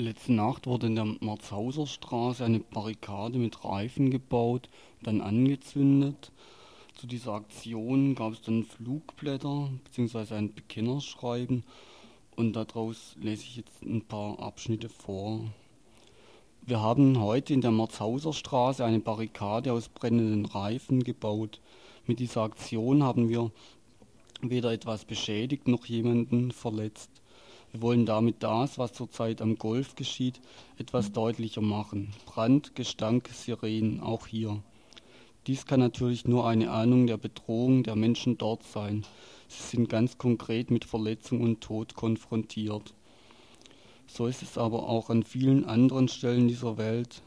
Letzte Nacht wurde in der Marzhauser Straße eine Barrikade mit Reifen gebaut und dann angezündet. Zu dieser Aktion gab es dann Flugblätter bzw. ein Bekennerschreiben und daraus lese ich jetzt ein paar Abschnitte vor. Wir haben heute in der Marzhauser Straße eine Barrikade aus brennenden Reifen gebaut. Mit dieser Aktion haben wir weder etwas beschädigt noch jemanden verletzt. Wir wollen damit das, was zurzeit am Golf geschieht, etwas deutlicher machen. Brand, Gestank, Sirenen, auch hier. Dies kann natürlich nur eine Ahnung der Bedrohung der Menschen dort sein. Sie sind ganz konkret mit Verletzung und Tod konfrontiert. So ist es aber auch an vielen anderen Stellen dieser Welt.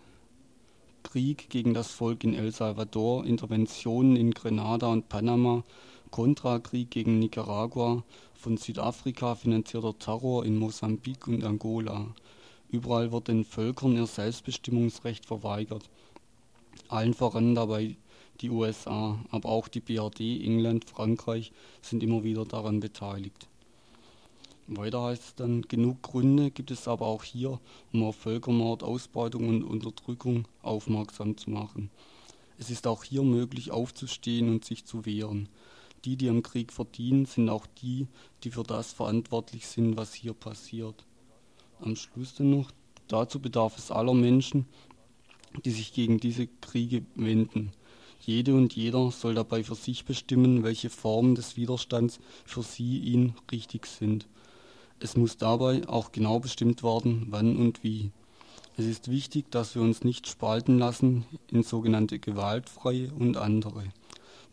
Krieg gegen das Volk in El Salvador, Interventionen in Grenada und Panama, Kontrakrieg gegen Nicaragua, von Südafrika finanzierter Terror in Mosambik und Angola. Überall wird den Völkern ihr Selbstbestimmungsrecht verweigert. Allen voran dabei die USA, aber auch die BRD, England, Frankreich sind immer wieder daran beteiligt. Weiter heißt es dann, genug Gründe gibt es aber auch hier, um auf Völkermord, Ausbeutung und Unterdrückung aufmerksam zu machen. Es ist auch hier möglich aufzustehen und sich zu wehren. Die, die am Krieg verdienen, sind auch die, die für das verantwortlich sind, was hier passiert. Am Schluss dann noch, dazu bedarf es aller Menschen, die sich gegen diese Kriege wenden. Jede und jeder soll dabei für sich bestimmen, welche Formen des Widerstands für sie ihn richtig sind. Es muss dabei auch genau bestimmt werden, wann und wie. Es ist wichtig, dass wir uns nicht spalten lassen in sogenannte gewaltfreie und andere.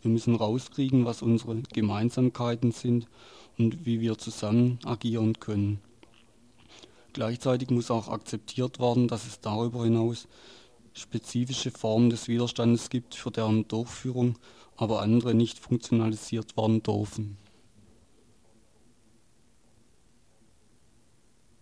Wir müssen rauskriegen, was unsere Gemeinsamkeiten sind und wie wir zusammen agieren können. Gleichzeitig muss auch akzeptiert werden, dass es darüber hinaus spezifische Formen des Widerstandes gibt, für deren Durchführung aber andere nicht funktionalisiert werden dürfen.